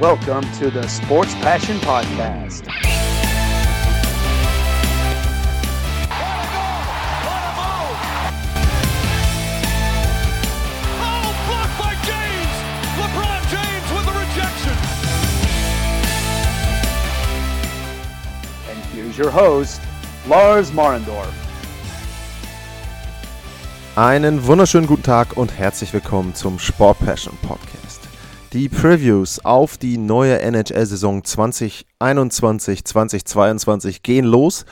Welcome to the Sports Passion Podcast. Oh, blocked by James! LeBron James with the rejection. And here's your host, Lars Marendorf. Einen wunderschönen guten Tag und herzlich willkommen zum Sport Passion Podcast. Die Previews auf die neue NHL-Saison 2021-2022 gehen los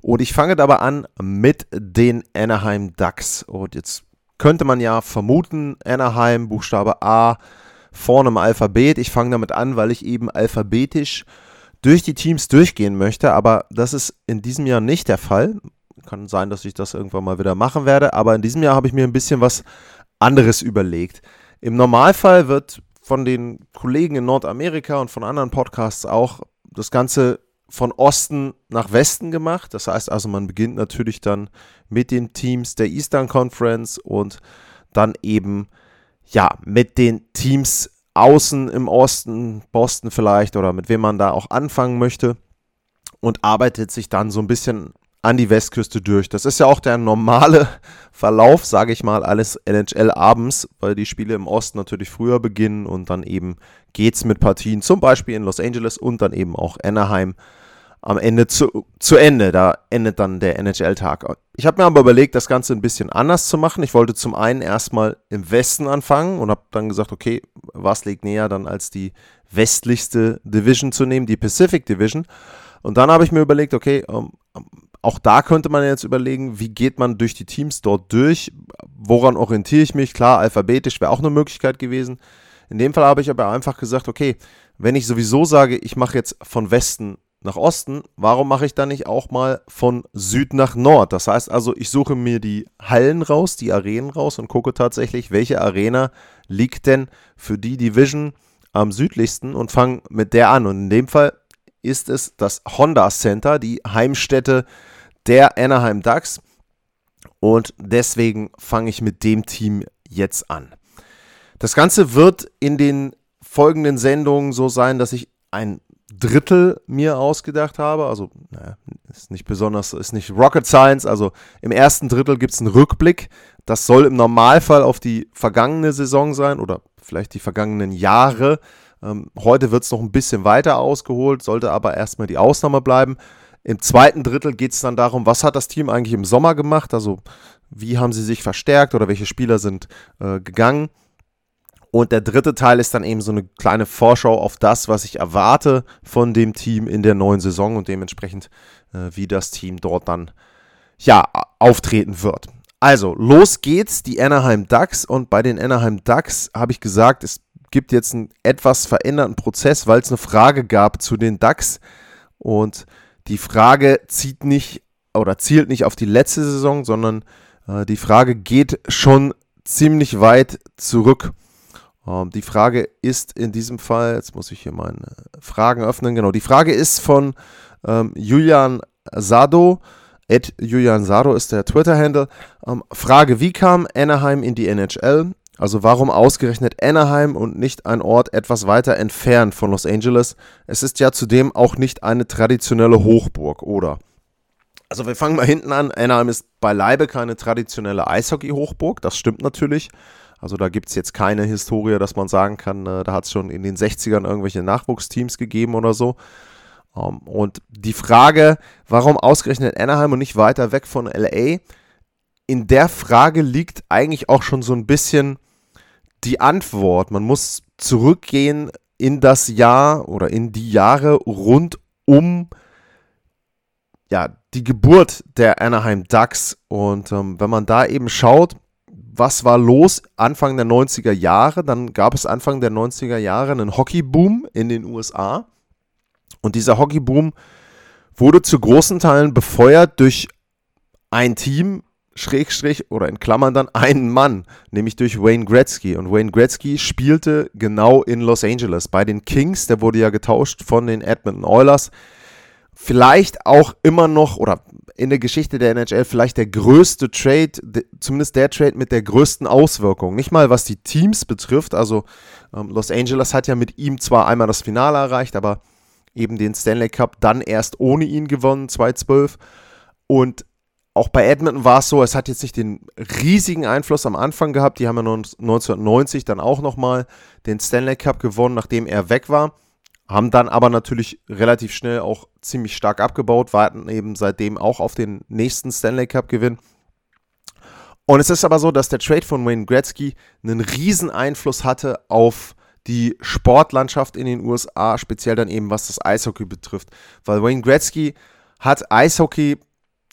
und ich fange dabei an mit den Anaheim Ducks. Und jetzt könnte man ja vermuten, Anaheim, Buchstabe A, vorne im Alphabet. Ich fange damit an, weil ich eben alphabetisch durch die Teams durchgehen möchte, aber das ist in diesem Jahr nicht der Fall. Kann sein, dass ich das irgendwann mal wieder machen werde, aber in diesem Jahr habe ich mir ein bisschen was anderes überlegt. Im Normalfall wird von den Kollegen in Nordamerika und von anderen Podcasts auch das Ganze von Osten nach Westen gemacht. Das heißt also, man beginnt natürlich dann mit den Teams der Eastern Conference und dann eben ja mit den Teams außen im Osten, Boston vielleicht oder mit wem man da auch anfangen möchte und arbeitet sich dann so ein bisschen an die Westküste durch. Das ist ja auch der normale Verlauf, sage ich mal, alles NHL-Abends, weil die Spiele im Osten natürlich früher beginnen und dann eben geht's mit Partien, zum Beispiel in Los Angeles und dann eben auch Anaheim am Ende zu, zu Ende. Da endet dann der NHL-Tag. Ich habe mir aber überlegt, das Ganze ein bisschen anders zu machen. Ich wollte zum einen erstmal im Westen anfangen und habe dann gesagt, okay, was liegt näher dann als die westlichste Division zu nehmen, die Pacific Division. Und dann habe ich mir überlegt, okay, ähm, auch da könnte man jetzt überlegen, wie geht man durch die Teams dort durch? Woran orientiere ich mich? Klar, alphabetisch wäre auch eine Möglichkeit gewesen. In dem Fall habe ich aber einfach gesagt, okay, wenn ich sowieso sage, ich mache jetzt von Westen nach Osten, warum mache ich dann nicht auch mal von Süd nach Nord? Das heißt also, ich suche mir die Hallen raus, die Arenen raus und gucke tatsächlich, welche Arena liegt denn für die Division am südlichsten und fange mit der an. Und in dem Fall ist es das Honda Center, die Heimstätte der Anaheim Ducks. Und deswegen fange ich mit dem Team jetzt an. Das Ganze wird in den folgenden Sendungen so sein, dass ich ein Drittel mir ausgedacht habe. Also, naja, ist nicht besonders, ist nicht Rocket Science. Also im ersten Drittel gibt es einen Rückblick. Das soll im Normalfall auf die vergangene Saison sein oder vielleicht die vergangenen Jahre. Ähm, heute wird es noch ein bisschen weiter ausgeholt, sollte aber erstmal die Ausnahme bleiben. Im zweiten Drittel geht es dann darum, was hat das Team eigentlich im Sommer gemacht? Also, wie haben sie sich verstärkt oder welche Spieler sind äh, gegangen? Und der dritte Teil ist dann eben so eine kleine Vorschau auf das, was ich erwarte von dem Team in der neuen Saison und dementsprechend, äh, wie das Team dort dann ja auftreten wird. Also, los geht's, die Anaheim Ducks. Und bei den Anaheim Ducks habe ich gesagt, es gibt jetzt einen etwas veränderten Prozess, weil es eine Frage gab zu den Ducks. Und die Frage zieht nicht oder zielt nicht auf die letzte Saison, sondern äh, die Frage geht schon ziemlich weit zurück. Ähm, die Frage ist in diesem Fall, jetzt muss ich hier meine Fragen öffnen, genau, die Frage ist von ähm, Julian Sado. Ed Julian Sado ist der Twitter-Handle. Ähm, Frage, wie kam Anaheim in die NHL? Also warum ausgerechnet Anaheim und nicht ein Ort etwas weiter entfernt von Los Angeles? Es ist ja zudem auch nicht eine traditionelle Hochburg, oder? Also wir fangen mal hinten an. Anaheim ist beileibe keine traditionelle Eishockey-Hochburg, das stimmt natürlich. Also da gibt es jetzt keine Historie, dass man sagen kann, äh, da hat es schon in den 60ern irgendwelche Nachwuchsteams gegeben oder so. Um, und die Frage, warum ausgerechnet Anaheim und nicht weiter weg von LA, in der Frage liegt eigentlich auch schon so ein bisschen die Antwort. Man muss zurückgehen in das Jahr oder in die Jahre rund um ja, die Geburt der Anaheim Ducks. Und ähm, wenn man da eben schaut, was war los Anfang der 90er Jahre, dann gab es Anfang der 90er Jahre einen Hockeyboom in den USA. Und dieser Hockeyboom wurde zu großen Teilen befeuert durch ein Team, Schrägstrich oder in Klammern dann einen Mann, nämlich durch Wayne Gretzky. Und Wayne Gretzky spielte genau in Los Angeles bei den Kings. Der wurde ja getauscht von den Edmonton Oilers. vielleicht auch immer noch oder in der Geschichte der NHL vielleicht der größte Trade, zumindest der Trade mit der größten Auswirkung. Nicht mal was die Teams betrifft, also ähm, Los Angeles hat ja mit ihm zwar einmal das Finale erreicht, aber eben den Stanley Cup dann erst ohne ihn gewonnen, 2012. Und auch bei Edmonton war es so, es hat jetzt nicht den riesigen Einfluss am Anfang gehabt. Die haben ja 1990 dann auch nochmal den Stanley Cup gewonnen, nachdem er weg war. Haben dann aber natürlich relativ schnell auch ziemlich stark abgebaut, warten eben seitdem auch auf den nächsten Stanley Cup Gewinn. Und es ist aber so, dass der Trade von Wayne Gretzky einen riesen Einfluss hatte auf die Sportlandschaft in den USA, speziell dann eben was das Eishockey betrifft. Weil Wayne Gretzky hat Eishockey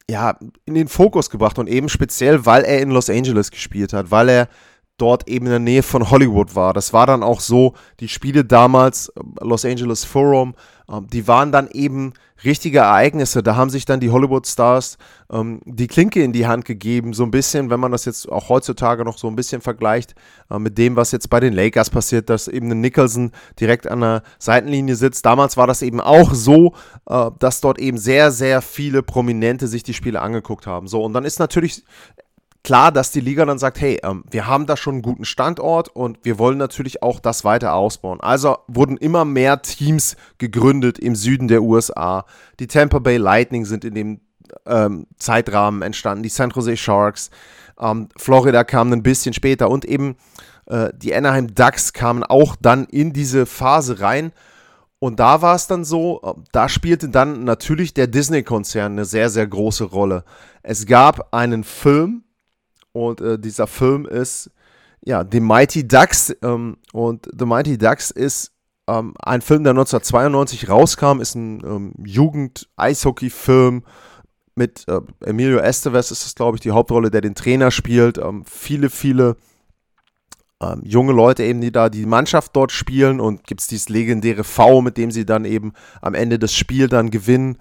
ja, in den Fokus gebracht und eben speziell, weil er in Los Angeles gespielt hat, weil er dort eben in der Nähe von Hollywood war. Das war dann auch so, die Spiele damals, äh, Los Angeles Forum, die waren dann eben richtige Ereignisse. Da haben sich dann die Hollywood-Stars ähm, die Klinke in die Hand gegeben, so ein bisschen, wenn man das jetzt auch heutzutage noch so ein bisschen vergleicht äh, mit dem, was jetzt bei den Lakers passiert, dass eben ein Nicholson direkt an der Seitenlinie sitzt. Damals war das eben auch so, äh, dass dort eben sehr, sehr viele Prominente sich die Spiele angeguckt haben. So, und dann ist natürlich klar, dass die Liga dann sagt, hey, ähm, wir haben da schon einen guten Standort und wir wollen natürlich auch das weiter ausbauen. Also wurden immer mehr Teams gegründet im Süden der USA. Die Tampa Bay Lightning sind in dem ähm, Zeitrahmen entstanden, die San Jose Sharks, ähm, Florida kam ein bisschen später und eben äh, die Anaheim Ducks kamen auch dann in diese Phase rein. Und da war es dann so, äh, da spielte dann natürlich der Disney-Konzern eine sehr, sehr große Rolle. Es gab einen Film, und äh, dieser Film ist ja The Mighty Ducks. Ähm, und The Mighty Ducks ist ähm, ein Film, der 1992 rauskam, ist ein ähm, Jugend-Eishockey-Film mit äh, Emilio Estevez ist das, glaube ich, die Hauptrolle, der den Trainer spielt. Ähm, viele, viele ähm, junge Leute eben, die da die Mannschaft dort spielen und gibt es dieses legendäre V, mit dem sie dann eben am Ende des Spiels dann gewinnen.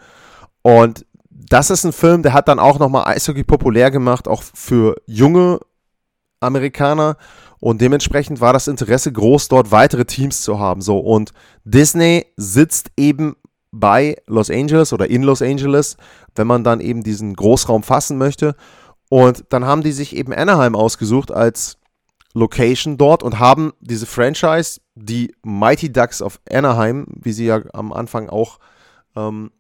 Und das ist ein Film, der hat dann auch nochmal Eishockey populär gemacht, auch für junge Amerikaner. Und dementsprechend war das Interesse groß, dort weitere Teams zu haben. So, und Disney sitzt eben bei Los Angeles oder in Los Angeles, wenn man dann eben diesen Großraum fassen möchte. Und dann haben die sich eben Anaheim ausgesucht als Location dort und haben diese Franchise, die Mighty Ducks of Anaheim, wie sie ja am Anfang auch ähm,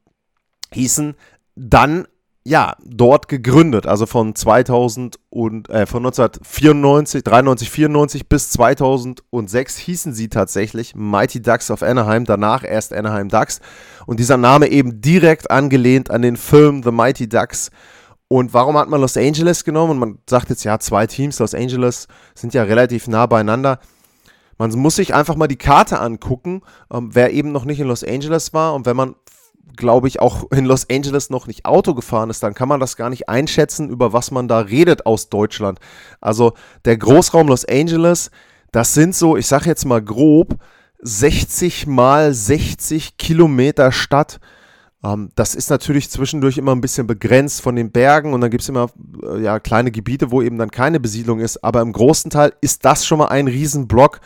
hießen, dann ja, dort gegründet, also von 2000 und äh, von 1994, 93, 94 bis 2006 hießen sie tatsächlich Mighty Ducks of Anaheim, danach erst Anaheim Ducks und dieser Name eben direkt angelehnt an den Film The Mighty Ducks. Und warum hat man Los Angeles genommen? Und man sagt jetzt ja, zwei Teams, Los Angeles sind ja relativ nah beieinander. Man muss sich einfach mal die Karte angucken, ähm, wer eben noch nicht in Los Angeles war. Und wenn man glaube ich, auch in Los Angeles noch nicht Auto gefahren ist, dann kann man das gar nicht einschätzen, über was man da redet aus Deutschland. Also der Großraum Los Angeles, das sind so, ich sage jetzt mal grob, 60 mal 60 Kilometer Stadt. Ähm, das ist natürlich zwischendurch immer ein bisschen begrenzt von den Bergen und dann gibt es immer äh, ja, kleine Gebiete, wo eben dann keine Besiedlung ist. Aber im großen Teil ist das schon mal ein Riesenblock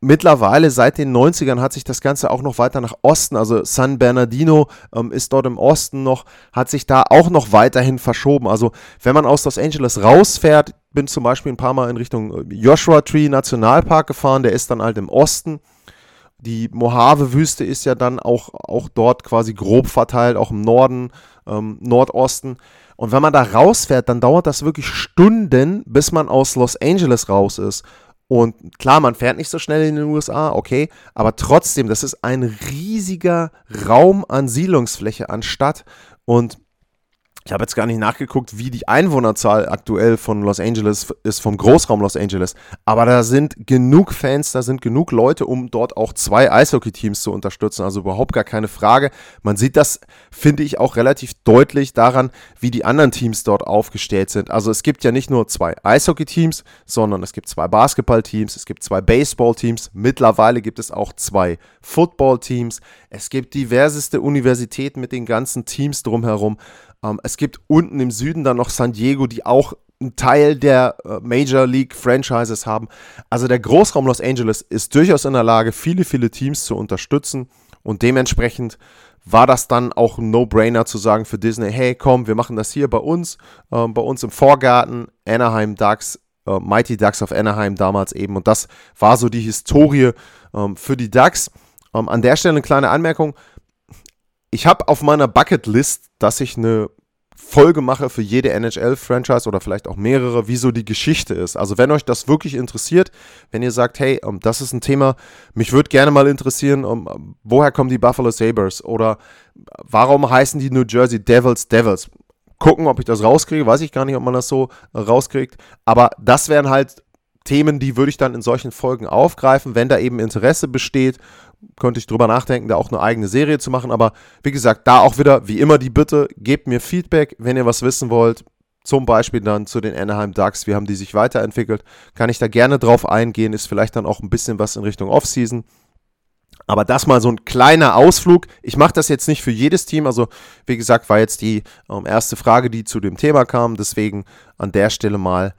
mittlerweile seit den 90ern hat sich das Ganze auch noch weiter nach Osten, also San Bernardino ähm, ist dort im Osten noch, hat sich da auch noch weiterhin verschoben. Also wenn man aus Los Angeles rausfährt, bin zum Beispiel ein paar Mal in Richtung äh, Joshua Tree Nationalpark gefahren, der ist dann halt im Osten. Die Mojave-Wüste ist ja dann auch, auch dort quasi grob verteilt, auch im Norden, ähm, Nordosten. Und wenn man da rausfährt, dann dauert das wirklich Stunden, bis man aus Los Angeles raus ist. Und klar, man fährt nicht so schnell in den USA, okay, aber trotzdem, das ist ein riesiger Raum an Siedlungsfläche, an Stadt. Und ich habe jetzt gar nicht nachgeguckt, wie die Einwohnerzahl aktuell von Los Angeles ist, vom Großraum Los Angeles. Aber da sind genug Fans, da sind genug Leute, um dort auch zwei Eishockey-Teams zu unterstützen. Also überhaupt gar keine Frage. Man sieht das, finde ich, auch relativ deutlich daran, wie die anderen Teams dort aufgestellt sind. Also es gibt ja nicht nur zwei Eishockey-Teams, sondern es gibt zwei Basketball-Teams, es gibt zwei Baseball-Teams. Mittlerweile gibt es auch zwei Football-Teams. Es gibt diverseste Universitäten mit den ganzen Teams drumherum. Ähm, es gibt unten im Süden dann noch San Diego, die auch einen Teil der äh, Major League Franchises haben. Also der Großraum Los Angeles ist durchaus in der Lage, viele, viele Teams zu unterstützen und dementsprechend war das dann auch ein No-Brainer zu sagen für Disney, hey komm, wir machen das hier bei uns, äh, bei uns im Vorgarten, Anaheim Ducks, äh, Mighty Ducks of Anaheim damals eben. Und das war so die Historie ähm, für die Ducks. Ähm, an der Stelle eine kleine Anmerkung. Ich habe auf meiner Bucketlist, dass ich eine Folge mache für jede NHL-Franchise oder vielleicht auch mehrere, wie so die Geschichte ist. Also wenn euch das wirklich interessiert, wenn ihr sagt, hey, um, das ist ein Thema, mich würde gerne mal interessieren, um, woher kommen die Buffalo Sabres oder warum heißen die New Jersey Devils Devils? Gucken, ob ich das rauskriege, weiß ich gar nicht, ob man das so äh, rauskriegt, aber das wären halt Themen, die würde ich dann in solchen Folgen aufgreifen, wenn da eben Interesse besteht könnte ich drüber nachdenken, da auch eine eigene Serie zu machen. Aber wie gesagt, da auch wieder, wie immer, die Bitte, gebt mir Feedback, wenn ihr was wissen wollt. Zum Beispiel dann zu den Anaheim Ducks, wie haben die sich weiterentwickelt. Kann ich da gerne drauf eingehen, ist vielleicht dann auch ein bisschen was in Richtung Offseason. Aber das mal so ein kleiner Ausflug. Ich mache das jetzt nicht für jedes Team. Also, wie gesagt, war jetzt die ähm, erste Frage, die zu dem Thema kam. Deswegen an der Stelle mal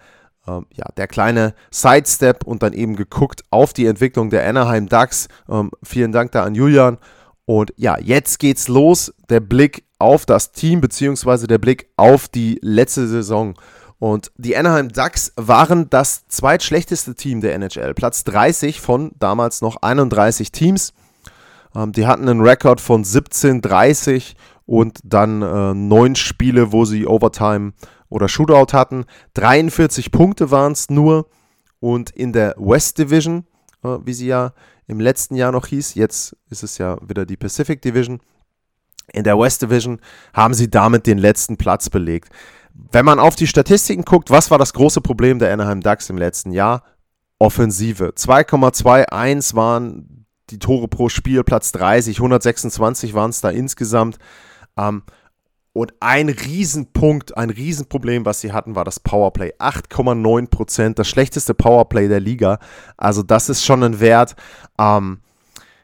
ähm, ja, der kleine Sidestep und dann eben geguckt auf die Entwicklung der Anaheim Ducks. Ähm, vielen Dank da an Julian. Und ja, jetzt geht's los. Der Blick auf das Team, beziehungsweise der Blick auf die letzte Saison. Und die Anaheim Ducks waren das zweitschlechteste Team der NHL. Platz 30 von damals noch 31 Teams. Ähm, die hatten einen Rekord von 17-30 und dann äh, neun Spiele, wo sie Overtime oder Shootout hatten. 43 Punkte waren es nur. Und in der West Division, äh, wie sie ja im letzten Jahr noch hieß, jetzt ist es ja wieder die Pacific Division. In der West Division haben sie damit den letzten Platz belegt. Wenn man auf die Statistiken guckt, was war das große Problem der Anaheim Ducks im letzten Jahr? Offensive. 2,21 waren die Tore pro Spiel, Platz 30, 126 waren es da insgesamt. Ähm, und ein Riesenpunkt, ein Riesenproblem, was sie hatten, war das Powerplay. 8,9 Prozent, das schlechteste Powerplay der Liga. Also das ist schon ein Wert. Ähm,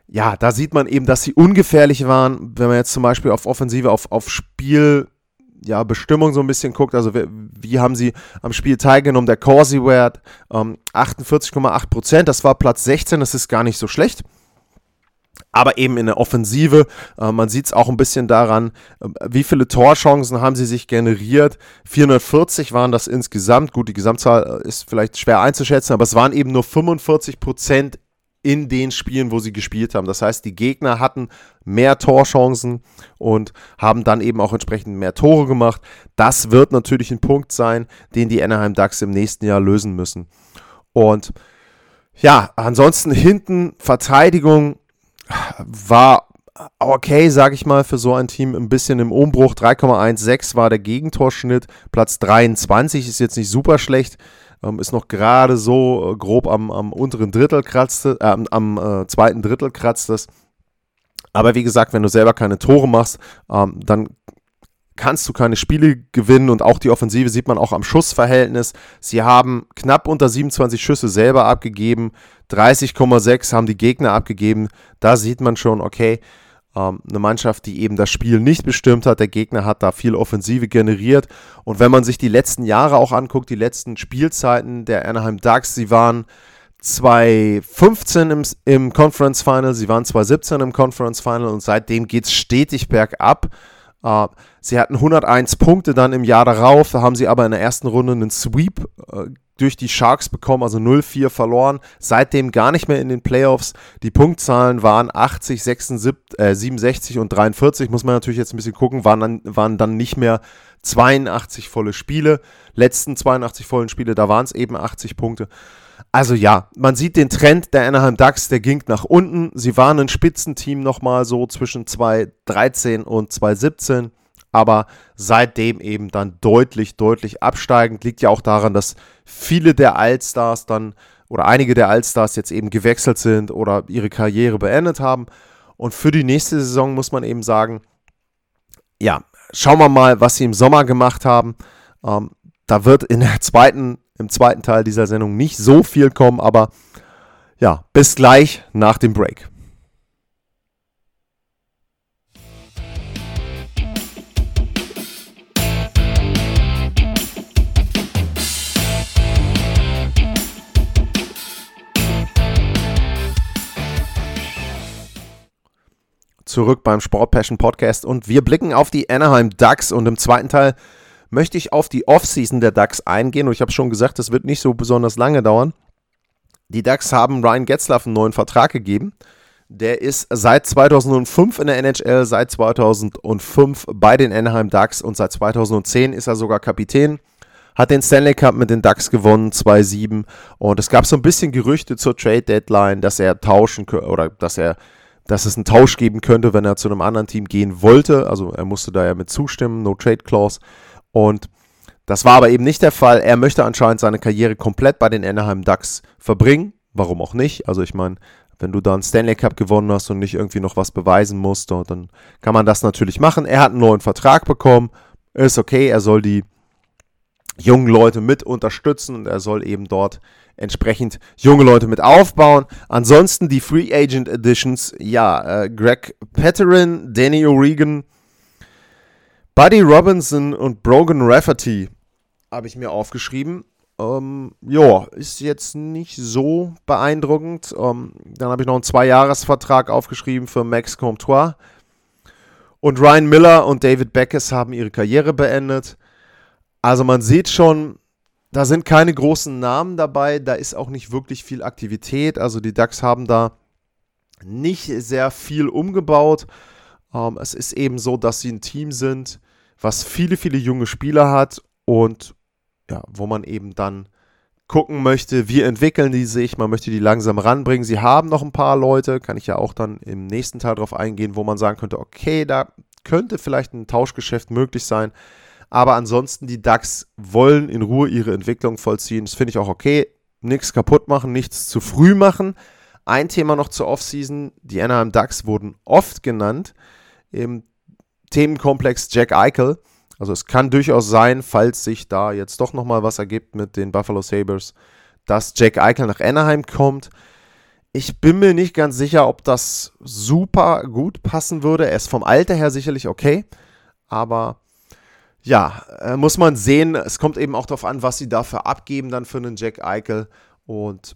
ja, da sieht man eben, dass sie ungefährlich waren. Wenn man jetzt zum Beispiel auf Offensive, auf, auf Spiel, ja, Bestimmung so ein bisschen guckt, also wie, wie haben sie am Spiel teilgenommen? Der Corsi-Wert ähm, 48,8 Prozent, das war Platz 16, das ist gar nicht so schlecht aber eben in der Offensive. Äh, man sieht es auch ein bisschen daran, äh, wie viele Torchancen haben sie sich generiert. 440 waren das insgesamt. Gut, die Gesamtzahl äh, ist vielleicht schwer einzuschätzen, aber es waren eben nur 45 Prozent in den Spielen, wo sie gespielt haben. Das heißt, die Gegner hatten mehr Torchancen und haben dann eben auch entsprechend mehr Tore gemacht. Das wird natürlich ein Punkt sein, den die Anaheim Ducks im nächsten Jahr lösen müssen. Und ja, ansonsten hinten Verteidigung war okay, sage ich mal, für so ein Team ein bisschen im Umbruch. 3,16 war der Gegentorschnitt. Platz 23 ist jetzt nicht super schlecht. Ähm, ist noch gerade so äh, grob am, am unteren Drittel kratzt, äh, am äh, zweiten Drittel kratzt es. Aber wie gesagt, wenn du selber keine Tore machst, ähm, dann kannst du keine Spiele gewinnen und auch die Offensive sieht man auch am Schussverhältnis. Sie haben knapp unter 27 Schüsse selber abgegeben, 30,6 haben die Gegner abgegeben. Da sieht man schon, okay, ähm, eine Mannschaft, die eben das Spiel nicht bestimmt hat. Der Gegner hat da viel Offensive generiert. Und wenn man sich die letzten Jahre auch anguckt, die letzten Spielzeiten der Anaheim Ducks, sie waren 2015 im, im Conference Final, sie waren 2017 im Conference Final und seitdem geht es stetig bergab. Uh, sie hatten 101 Punkte dann im Jahr darauf, da haben sie aber in der ersten Runde einen Sweep uh, durch die Sharks bekommen, also 0-4 verloren. Seitdem gar nicht mehr in den Playoffs. Die Punktzahlen waren 80, 76, äh, 67 und 43, muss man natürlich jetzt ein bisschen gucken, waren dann, waren dann nicht mehr 82 volle Spiele. Letzten 82 vollen Spiele, da waren es eben 80 Punkte. Also ja, man sieht den Trend der Anaheim Ducks, der ging nach unten. Sie waren ein Spitzenteam nochmal so zwischen 2013 und 2017, aber seitdem eben dann deutlich, deutlich absteigend. Liegt ja auch daran, dass viele der Allstars dann oder einige der Allstars jetzt eben gewechselt sind oder ihre Karriere beendet haben. Und für die nächste Saison muss man eben sagen, ja, schauen wir mal, was sie im Sommer gemacht haben. Ähm, da wird in der zweiten im zweiten Teil dieser Sendung nicht so viel kommen, aber ja, bis gleich nach dem Break. zurück beim Sport Passion Podcast und wir blicken auf die Anaheim Ducks und im zweiten Teil möchte ich auf die Offseason der Ducks eingehen und ich habe schon gesagt, das wird nicht so besonders lange dauern. Die Ducks haben Ryan Getzlaff einen neuen Vertrag gegeben. Der ist seit 2005 in der NHL, seit 2005 bei den Anaheim Ducks und seit 2010 ist er sogar Kapitän. Hat den Stanley Cup mit den Ducks gewonnen, 2-7. Und es gab so ein bisschen Gerüchte zur Trade Deadline, dass er tauschen oder dass er, dass es einen Tausch geben könnte, wenn er zu einem anderen Team gehen wollte. Also er musste da ja mit zustimmen, No Trade Clause. Und das war aber eben nicht der Fall. Er möchte anscheinend seine Karriere komplett bei den Anaheim Ducks verbringen. Warum auch nicht? Also ich meine, wenn du da einen Stanley Cup gewonnen hast und nicht irgendwie noch was beweisen musst, dann kann man das natürlich machen. Er hat einen neuen Vertrag bekommen. Ist okay, er soll die jungen Leute mit unterstützen und er soll eben dort entsprechend junge Leute mit aufbauen. Ansonsten die Free Agent Editions, ja, äh, Greg Petterin, Danny O'Regan, Buddy Robinson und Brogan Rafferty habe ich mir aufgeschrieben. Ähm, ja, ist jetzt nicht so beeindruckend. Ähm, dann habe ich noch einen Zwei-Jahres-Vertrag aufgeschrieben für Max Comtois. Und Ryan Miller und David Beckes haben ihre Karriere beendet. Also man sieht schon, da sind keine großen Namen dabei, da ist auch nicht wirklich viel Aktivität. Also die Ducks haben da nicht sehr viel umgebaut. Ähm, es ist eben so, dass sie ein Team sind, was viele, viele junge Spieler hat und ja, wo man eben dann gucken möchte, wie entwickeln die sich, man möchte die langsam ranbringen. Sie haben noch ein paar Leute, kann ich ja auch dann im nächsten Teil drauf eingehen, wo man sagen könnte, okay, da könnte vielleicht ein Tauschgeschäft möglich sein. Aber ansonsten, die DAX wollen in Ruhe ihre Entwicklung vollziehen. Das finde ich auch okay. Nichts kaputt machen, nichts zu früh machen. Ein Thema noch zur Offseason. Die Anaheim Ducks wurden oft genannt im Themenkomplex Jack Eichel. Also es kann durchaus sein, falls sich da jetzt doch nochmal was ergibt mit den Buffalo Sabres, dass Jack Eichel nach Anaheim kommt. Ich bin mir nicht ganz sicher, ob das super gut passen würde. Er ist vom Alter her sicherlich okay, aber ja, äh, muss man sehen. Es kommt eben auch darauf an, was sie dafür abgeben dann für einen Jack Eichel. Und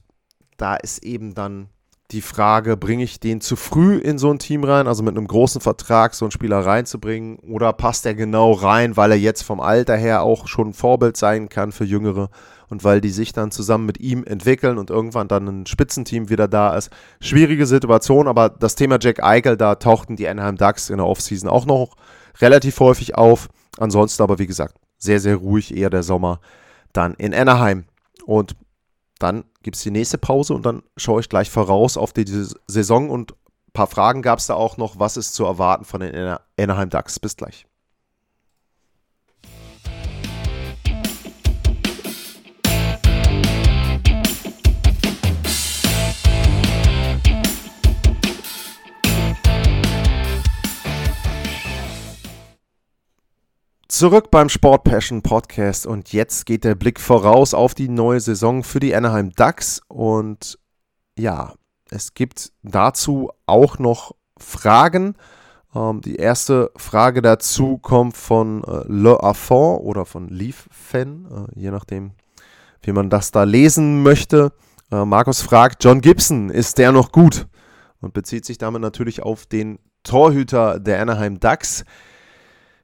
da ist eben dann die Frage, bringe ich den zu früh in so ein Team rein, also mit einem großen Vertrag so einen Spieler reinzubringen, oder passt er genau rein, weil er jetzt vom Alter her auch schon ein Vorbild sein kann für Jüngere und weil die sich dann zusammen mit ihm entwickeln und irgendwann dann ein Spitzenteam wieder da ist. Schwierige Situation, aber das Thema Jack Eichel, da tauchten die Anaheim Ducks in der Offseason auch noch relativ häufig auf. Ansonsten aber, wie gesagt, sehr, sehr ruhig, eher der Sommer dann in Anaheim. Und dann gibt es die nächste Pause und dann schaue ich gleich voraus auf die Saison und ein paar Fragen gab es da auch noch. Was ist zu erwarten von den Anaheim Ducks? Bis gleich. Zurück beim Sport Passion Podcast und jetzt geht der Blick voraus auf die neue Saison für die Anaheim Ducks und ja, es gibt dazu auch noch Fragen. Ähm, die erste Frage dazu kommt von äh, Le Affont oder von Leaf Fan, äh, je nachdem, wie man das da lesen möchte. Äh, Markus fragt, John Gibson, ist der noch gut? Und bezieht sich damit natürlich auf den Torhüter der Anaheim Ducks.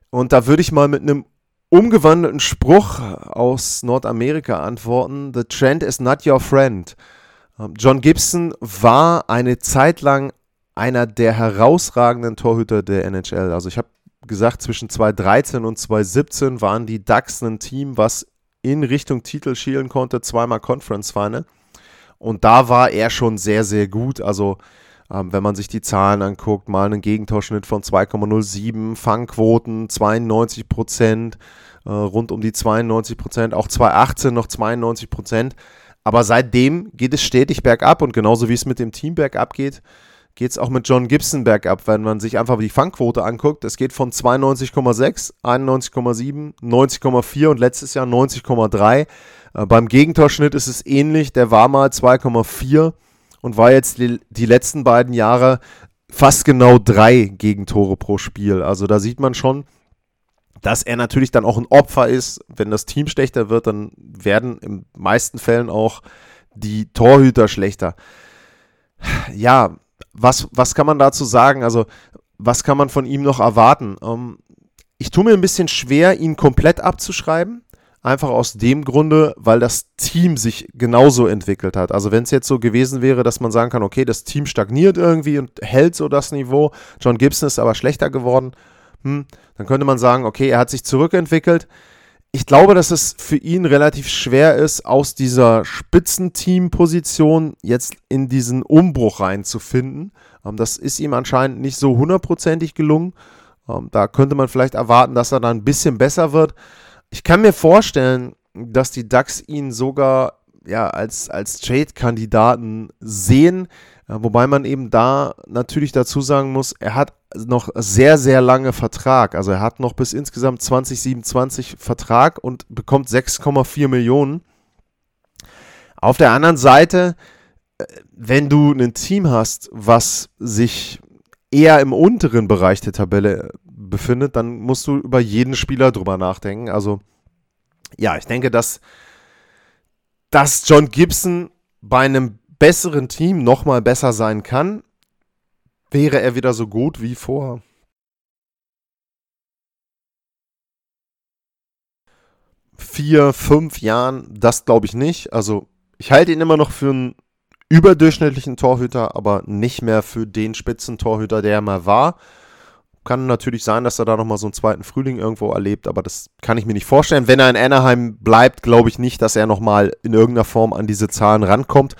Und da würde ich mal mit einem umgewandelten Spruch aus Nordamerika antworten: The trend is not your friend. Ähm, John Gibson war eine Zeit lang einer der herausragenden Torhüter der NHL. Also ich habe gesagt, zwischen 2013 und 2017 waren die Ducks ein Team, was in Richtung Titel schielen konnte, zweimal Conference Final. Und da war er schon sehr, sehr gut. Also ähm, wenn man sich die Zahlen anguckt, mal einen Gegentorschnitt von 2,07, Fangquoten 92 Prozent, äh, rund um die 92 Prozent, auch 2018 noch 92 Prozent. Aber seitdem geht es stetig bergab und genauso wie es mit dem Team bergab geht, geht es auch mit John Gibson bergab, wenn man sich einfach die Fangquote anguckt. Es geht von 92,6, 91,7, 90,4 und letztes Jahr 90,3. Äh, beim Gegentorschnitt ist es ähnlich, der war mal 2,4 und war jetzt die, letzten beiden Jahre fast genau drei Gegentore pro Spiel. Also da sieht man schon, dass er natürlich dann auch ein Opfer ist. Wenn das Team schlechter wird, dann werden in meisten Fällen auch die Torhüter schlechter. Ja, was, was kann man dazu sagen? Also was kann man von ihm noch erwarten? Ähm, ich tue mir ein bisschen schwer, ihn komplett abzuschreiben. Einfach aus dem Grunde, weil das Team sich genauso entwickelt hat. Also wenn es jetzt so gewesen wäre, dass man sagen kann, okay, das Team stagniert irgendwie und hält so das Niveau, John Gibson ist aber schlechter geworden, hm, dann könnte man sagen, okay, er hat sich zurückentwickelt. Ich glaube, dass es für ihn relativ schwer ist, aus dieser Spitzenteam-Position jetzt in diesen Umbruch reinzufinden. Ähm, das ist ihm anscheinend nicht so hundertprozentig gelungen. Ähm, da könnte man vielleicht erwarten, dass er dann ein bisschen besser wird. Ich kann mir vorstellen, dass die Ducks ihn sogar ja, als, als Trade-Kandidaten sehen, äh, wobei man eben da natürlich dazu sagen muss, er hat noch sehr, sehr lange Vertrag. Also er hat noch bis insgesamt 2027 Vertrag und bekommt 6,4 Millionen. Auf der anderen Seite, äh, wenn du ein Team hast, was sich eher im unteren Bereich der Tabelle befindet, dann musst du über jeden Spieler drüber nachdenken. Also ja, ich denke, dass, dass John Gibson bei einem besseren Team nochmal besser sein kann, wäre er wieder so gut wie vor. Vier, fünf Jahren, das glaube ich nicht. Also ich halte ihn immer noch für einen überdurchschnittlichen Torhüter, aber nicht mehr für den Spitzentorhüter, der er mal war. Kann natürlich sein, dass er da nochmal so einen zweiten Frühling irgendwo erlebt, aber das kann ich mir nicht vorstellen. Wenn er in Anaheim bleibt, glaube ich nicht, dass er nochmal in irgendeiner Form an diese Zahlen rankommt,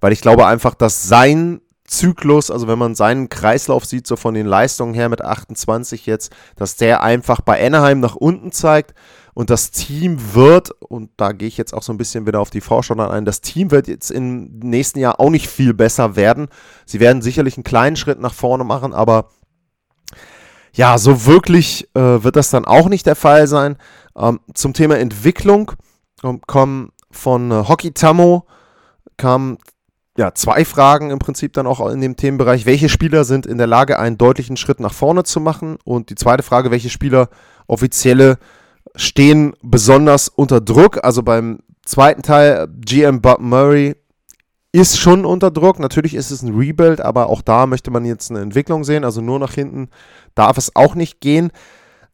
weil ich glaube einfach, dass sein Zyklus, also wenn man seinen Kreislauf sieht, so von den Leistungen her mit 28 jetzt, dass der einfach bei Anaheim nach unten zeigt und das Team wird, und da gehe ich jetzt auch so ein bisschen wieder auf die Vorschau ein, das Team wird jetzt im nächsten Jahr auch nicht viel besser werden. Sie werden sicherlich einen kleinen Schritt nach vorne machen, aber ja, so wirklich äh, wird das dann auch nicht der Fall sein. Ähm, zum Thema Entwicklung ähm, kommen von äh, Hockey Tammo kamen ja, zwei Fragen im Prinzip dann auch in dem Themenbereich. Welche Spieler sind in der Lage, einen deutlichen Schritt nach vorne zu machen? Und die zweite Frage, welche Spieler offizielle stehen besonders unter Druck. Also beim zweiten Teil, GM Bob Murray ist schon unter Druck. Natürlich ist es ein Rebuild, aber auch da möchte man jetzt eine Entwicklung sehen. Also nur nach hinten darf es auch nicht gehen.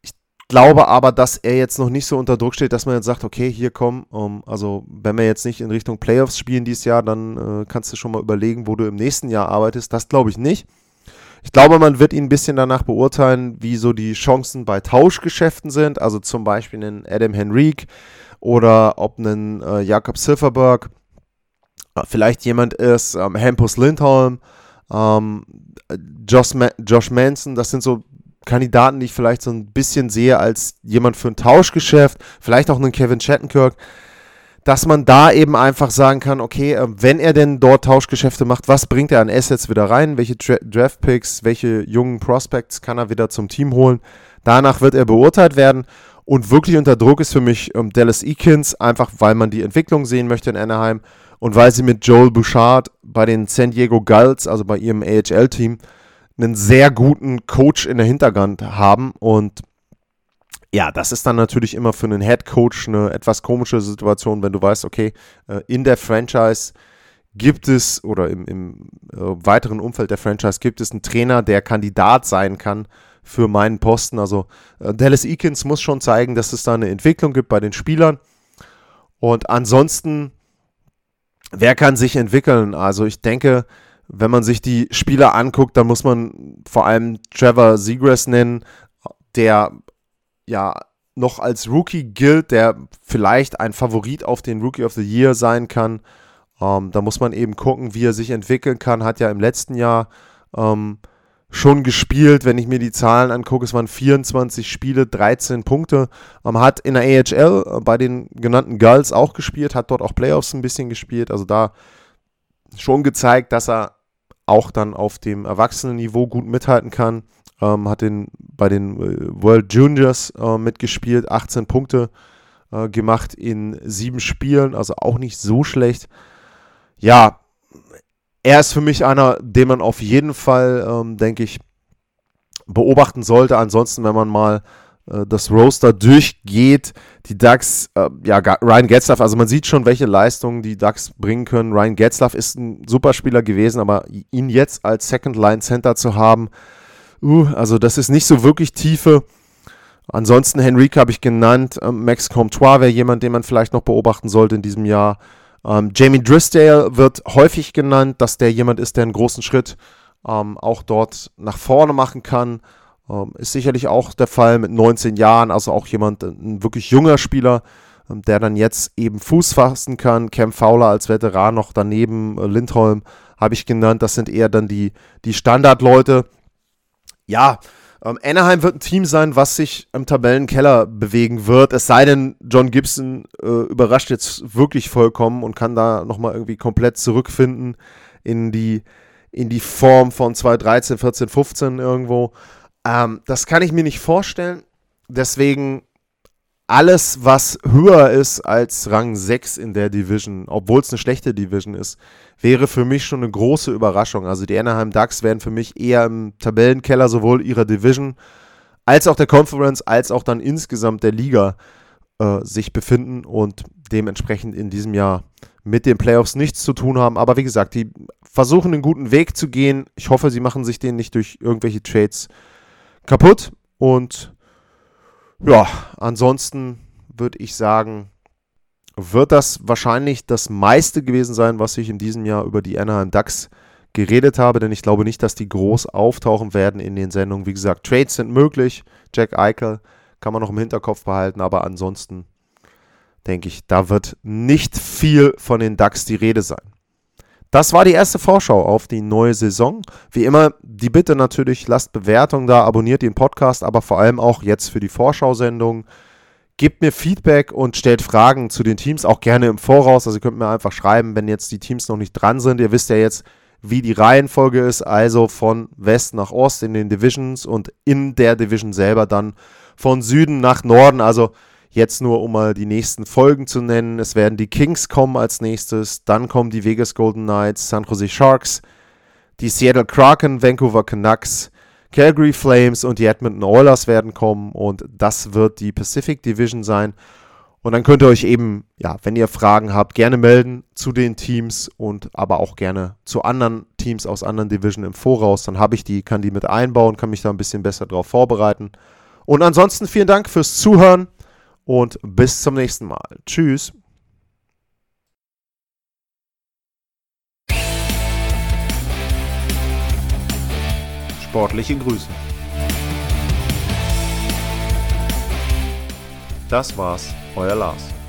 Ich glaube aber, dass er jetzt noch nicht so unter Druck steht, dass man jetzt sagt, okay, hier komm, um, also wenn wir jetzt nicht in Richtung Playoffs spielen dieses Jahr, dann äh, kannst du schon mal überlegen, wo du im nächsten Jahr arbeitest. Das glaube ich nicht. Ich glaube, man wird ihn ein bisschen danach beurteilen, wie so die Chancen bei Tauschgeschäften sind. Also zum Beispiel einen Adam Henrique oder ob ein äh, Jakob Silverberg vielleicht jemand ist, ähm, Hampus Lindholm, ähm, Josh, Ma Josh Manson. Das sind so Kandidaten, die ich vielleicht so ein bisschen sehe als jemand für ein Tauschgeschäft. Vielleicht auch einen Kevin Shattenkirk dass man da eben einfach sagen kann, okay, äh, wenn er denn dort Tauschgeschäfte macht, was bringt er an Assets wieder rein? Welche Tra Draftpicks, welche jungen Prospects kann er wieder zum Team holen? Danach wird er beurteilt werden. Und wirklich unter Druck ist für mich ähm, Dallas Eakins, einfach weil man die Entwicklung sehen möchte in Anaheim und weil sie mit Joel Bouchard bei den San Diego Gulls, also bei ihrem AHL-Team, einen sehr guten Coach in der Hinterhand haben. Und ja, das ist dann natürlich immer für einen Head Coach eine etwas komische Situation, wenn du weißt, okay, äh, in der Franchise gibt es oder im, im äh, weiteren Umfeld der Franchise gibt es einen Trainer, der Kandidat sein kann für meinen Posten. Also äh, Dallas Eakins muss schon zeigen, dass es da eine Entwicklung gibt bei den Spielern. Und ansonsten, wer kann sich entwickeln? Also ich denke, wenn man sich die Spieler anguckt, dann muss man vor allem Trevor Seagrass nennen, der ja noch als Rookie gilt, der vielleicht ein Favorit auf den Rookie of the Year sein kann. Ähm, da muss man eben gucken, wie er sich entwickeln kann. Hat ja im letzten Jahr ähm, schon gespielt, wenn ich mir die Zahlen angucke. Es waren 24 Spiele, 13 Punkte. Hat in der AHL äh, bei den genannten Gulls auch gespielt, hat dort auch Playoffs ein bisschen gespielt. Also da schon gezeigt, dass er auch dann auf dem Erwachsenenniveau gut mithalten kann ähm, hat den, bei den äh, World Juniors äh, mitgespielt, 18 Punkte äh, gemacht in sieben Spielen, also auch nicht so schlecht. Ja, er ist für mich einer, den man auf jeden Fall, ähm, denke ich, beobachten sollte. Ansonsten, wenn man mal äh, das Roster durchgeht, die Ducks, äh, ja, Ryan Getzlaff, also man sieht schon, welche Leistungen die Ducks bringen können. Ryan Getzlaff ist ein super Spieler gewesen, aber ihn jetzt als Second Line Center zu haben, uh, also das ist nicht so wirklich Tiefe. Ansonsten Henrique habe ich genannt. Ähm, Max Comtois wäre jemand, den man vielleicht noch beobachten sollte in diesem Jahr. Ähm, Jamie Drisdale wird häufig genannt, dass der jemand ist, der einen großen Schritt ähm, auch dort nach vorne machen kann. Ähm, ist sicherlich auch der Fall mit 19 Jahren, also auch jemand, ein wirklich junger Spieler, ähm, der dann jetzt eben Fuß fassen kann. Cam Fowler als Veteran noch daneben, äh, Lindholm habe ich genannt. Das sind eher dann die, die Standardleute. Ja, ähm, Anaheim wird ein Team sein, was sich im Tabellenkeller bewegen wird. Es sei denn, John Gibson äh, überrascht jetzt wirklich vollkommen und kann da nochmal irgendwie komplett zurückfinden in die, in die Form von 2013, 14, 15 irgendwo. Ähm, das kann ich mir nicht vorstellen. Deswegen alles, was höher ist als Rang 6 in der Division, obwohl es eine schlechte Division ist, wäre für mich schon eine große Überraschung. Also die Anaheim Ducks werden für mich eher im Tabellenkeller sowohl ihrer Division als auch der Conference, als auch dann insgesamt der Liga äh, sich befinden und dementsprechend in diesem Jahr mit den Playoffs nichts zu tun haben. Aber wie gesagt, die versuchen einen guten Weg zu gehen. Ich hoffe, sie machen sich den nicht durch irgendwelche Trades kaputt und ja, ansonsten würde ich sagen, wird das wahrscheinlich das meiste gewesen sein, was ich in diesem Jahr über die Anaheim Ducks geredet habe, denn ich glaube nicht, dass die groß auftauchen werden in den Sendungen. Wie gesagt, Trades sind möglich. Jack Eichel kann man noch im Hinterkopf behalten, aber ansonsten denke ich, da wird nicht viel von den Ducks die Rede sein. Das war die erste Vorschau auf die neue Saison. Wie immer, die Bitte natürlich, lasst Bewertung da, abonniert den Podcast, aber vor allem auch jetzt für die Vorschau-Sendung. Gebt mir Feedback und stellt Fragen zu den Teams, auch gerne im Voraus. Also ihr könnt mir einfach schreiben, wenn jetzt die Teams noch nicht dran sind. Ihr wisst ja jetzt, wie die Reihenfolge ist, also von West nach Ost in den Divisions und in der Division selber dann von Süden nach Norden. Also Jetzt nur, um mal die nächsten Folgen zu nennen. Es werden die Kings kommen als nächstes, dann kommen die Vegas Golden Knights, San Jose Sharks, die Seattle Kraken, Vancouver Canucks, Calgary Flames und die Edmonton Oilers werden kommen und das wird die Pacific Division sein. Und dann könnt ihr euch eben, ja, wenn ihr Fragen habt, gerne melden zu den Teams und aber auch gerne zu anderen Teams aus anderen Divisionen im Voraus. Dann habe ich die, kann die mit einbauen, kann mich da ein bisschen besser darauf vorbereiten. Und ansonsten vielen Dank fürs Zuhören und bis zum nächsten Mal. Tschüss. Sportliche Grüße. Das war's, euer Lars.